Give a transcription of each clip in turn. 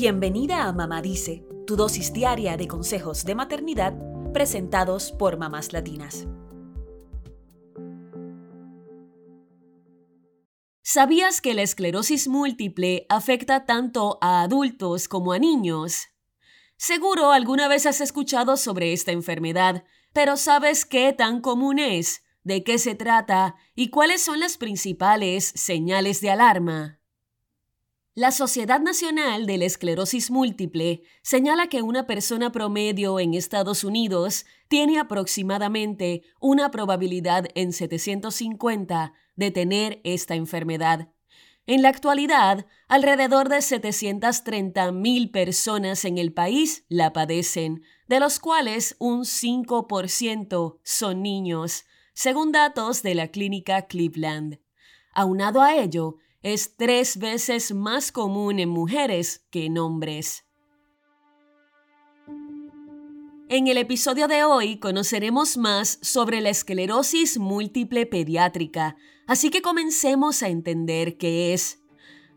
Bienvenida a Mamá Dice, tu dosis diaria de consejos de maternidad presentados por mamás latinas. ¿Sabías que la esclerosis múltiple afecta tanto a adultos como a niños? Seguro alguna vez has escuchado sobre esta enfermedad, pero ¿sabes qué tan común es? ¿De qué se trata? ¿Y cuáles son las principales señales de alarma? La Sociedad Nacional de la Esclerosis Múltiple señala que una persona promedio en Estados Unidos tiene aproximadamente una probabilidad en 750 de tener esta enfermedad. En la actualidad, alrededor de 730.000 personas en el país la padecen, de los cuales un 5% son niños, según datos de la clínica Cleveland. Aunado a ello, es tres veces más común en mujeres que en hombres. En el episodio de hoy conoceremos más sobre la esclerosis múltiple pediátrica, así que comencemos a entender qué es.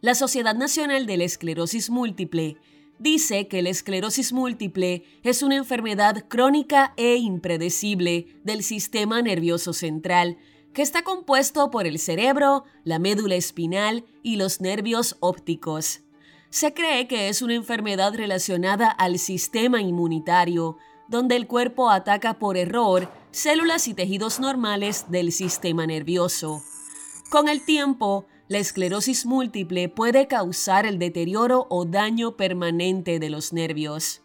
La Sociedad Nacional de la Esclerosis Múltiple dice que la esclerosis múltiple es una enfermedad crónica e impredecible del sistema nervioso central que está compuesto por el cerebro, la médula espinal y los nervios ópticos. Se cree que es una enfermedad relacionada al sistema inmunitario, donde el cuerpo ataca por error células y tejidos normales del sistema nervioso. Con el tiempo, la esclerosis múltiple puede causar el deterioro o daño permanente de los nervios.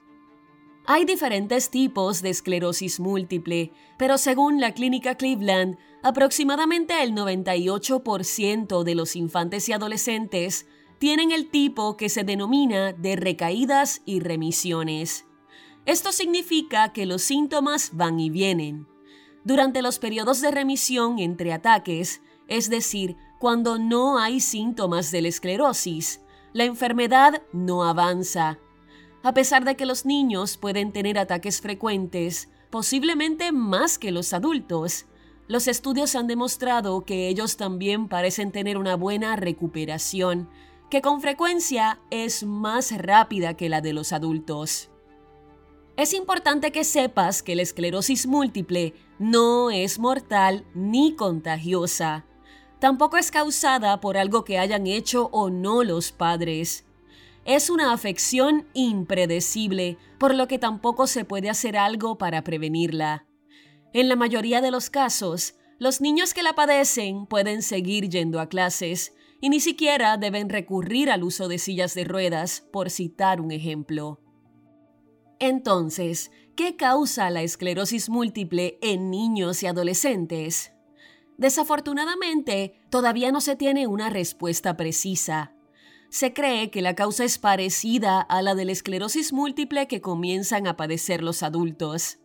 Hay diferentes tipos de esclerosis múltiple, pero según la clínica Cleveland, aproximadamente el 98% de los infantes y adolescentes tienen el tipo que se denomina de recaídas y remisiones. Esto significa que los síntomas van y vienen. Durante los periodos de remisión entre ataques, es decir, cuando no hay síntomas de la esclerosis, la enfermedad no avanza a pesar de que los niños pueden tener ataques frecuentes, posiblemente más que los adultos. Los estudios han demostrado que ellos también parecen tener una buena recuperación, que con frecuencia es más rápida que la de los adultos. Es importante que sepas que la esclerosis múltiple no es mortal ni contagiosa. Tampoco es causada por algo que hayan hecho o no los padres es una afección impredecible, por lo que tampoco se puede hacer algo para prevenirla. En la mayoría de los casos, los niños que la padecen pueden seguir yendo a clases y ni siquiera deben recurrir al uso de sillas de ruedas, por citar un ejemplo. Entonces, ¿qué causa la esclerosis múltiple en niños y adolescentes? Desafortunadamente, todavía no se tiene una respuesta precisa. Se cree que la causa es parecida a la de la esclerosis múltiple que comienzan a padecer los adultos.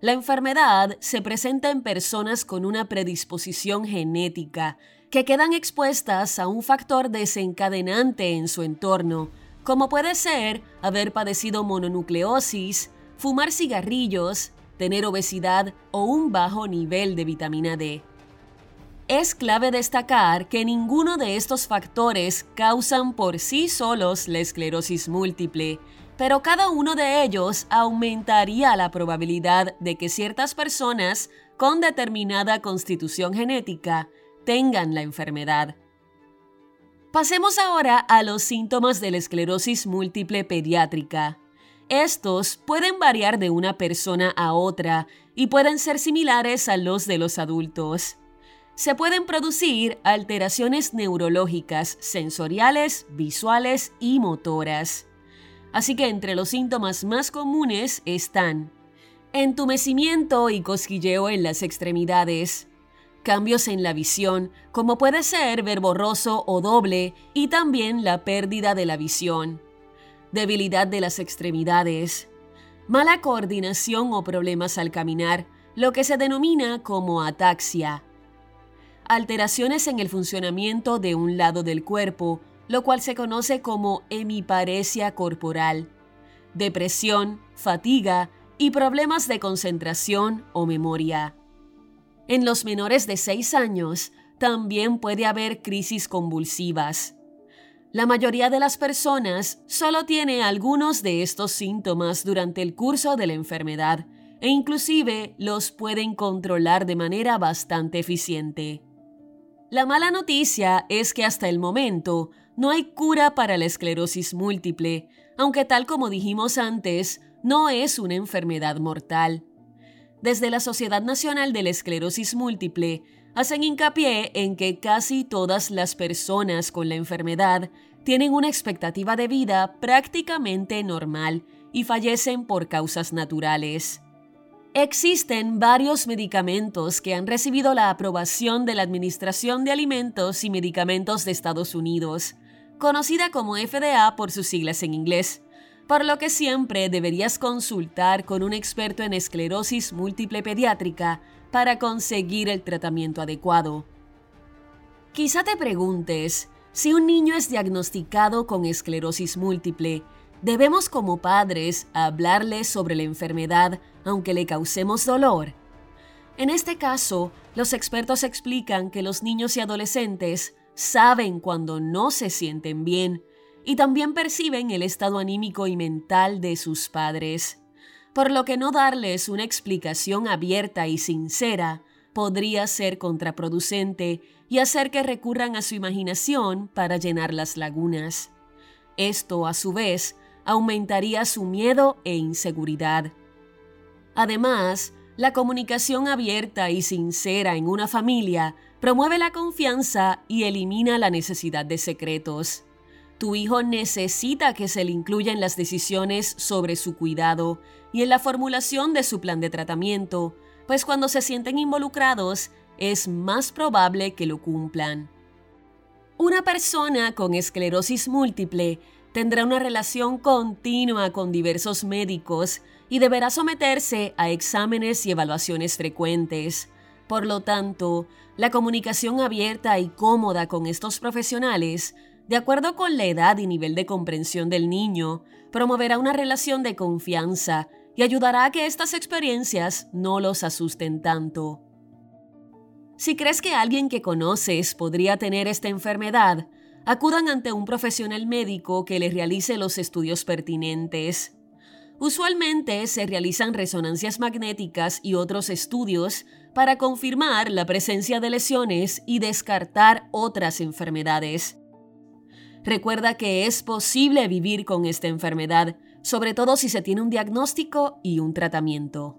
La enfermedad se presenta en personas con una predisposición genética, que quedan expuestas a un factor desencadenante en su entorno, como puede ser haber padecido mononucleosis, fumar cigarrillos, tener obesidad o un bajo nivel de vitamina D. Es clave destacar que ninguno de estos factores causan por sí solos la esclerosis múltiple, pero cada uno de ellos aumentaría la probabilidad de que ciertas personas con determinada constitución genética tengan la enfermedad. Pasemos ahora a los síntomas de la esclerosis múltiple pediátrica. Estos pueden variar de una persona a otra y pueden ser similares a los de los adultos se pueden producir alteraciones neurológicas, sensoriales, visuales y motoras. Así que entre los síntomas más comunes están entumecimiento y cosquilleo en las extremidades, cambios en la visión, como puede ser ver borroso o doble, y también la pérdida de la visión, debilidad de las extremidades, mala coordinación o problemas al caminar, lo que se denomina como ataxia, alteraciones en el funcionamiento de un lado del cuerpo, lo cual se conoce como hemiparesia corporal, depresión, fatiga y problemas de concentración o memoria. En los menores de 6 años también puede haber crisis convulsivas. La mayoría de las personas solo tiene algunos de estos síntomas durante el curso de la enfermedad e inclusive los pueden controlar de manera bastante eficiente. La mala noticia es que hasta el momento no hay cura para la esclerosis múltiple, aunque tal como dijimos antes, no es una enfermedad mortal. Desde la Sociedad Nacional de la Esclerosis Múltiple hacen hincapié en que casi todas las personas con la enfermedad tienen una expectativa de vida prácticamente normal y fallecen por causas naturales. Existen varios medicamentos que han recibido la aprobación de la Administración de Alimentos y Medicamentos de Estados Unidos, conocida como FDA por sus siglas en inglés, por lo que siempre deberías consultar con un experto en esclerosis múltiple pediátrica para conseguir el tratamiento adecuado. Quizá te preguntes, si un niño es diagnosticado con esclerosis múltiple, ¿debemos como padres hablarle sobre la enfermedad aunque le causemos dolor? En este caso, los expertos explican que los niños y adolescentes saben cuando no se sienten bien y también perciben el estado anímico y mental de sus padres, por lo que no darles una explicación abierta y sincera podría ser contraproducente y hacer que recurran a su imaginación para llenar las lagunas. Esto, a su vez, aumentaría su miedo e inseguridad. Además, la comunicación abierta y sincera en una familia promueve la confianza y elimina la necesidad de secretos. Tu hijo necesita que se le incluya en las decisiones sobre su cuidado y en la formulación de su plan de tratamiento, pues cuando se sienten involucrados es más probable que lo cumplan. Una persona con esclerosis múltiple tendrá una relación continua con diversos médicos y deberá someterse a exámenes y evaluaciones frecuentes. Por lo tanto, la comunicación abierta y cómoda con estos profesionales, de acuerdo con la edad y nivel de comprensión del niño, promoverá una relación de confianza y ayudará a que estas experiencias no los asusten tanto. Si crees que alguien que conoces podría tener esta enfermedad, acudan ante un profesional médico que les realice los estudios pertinentes. Usualmente se realizan resonancias magnéticas y otros estudios para confirmar la presencia de lesiones y descartar otras enfermedades. Recuerda que es posible vivir con esta enfermedad, sobre todo si se tiene un diagnóstico y un tratamiento.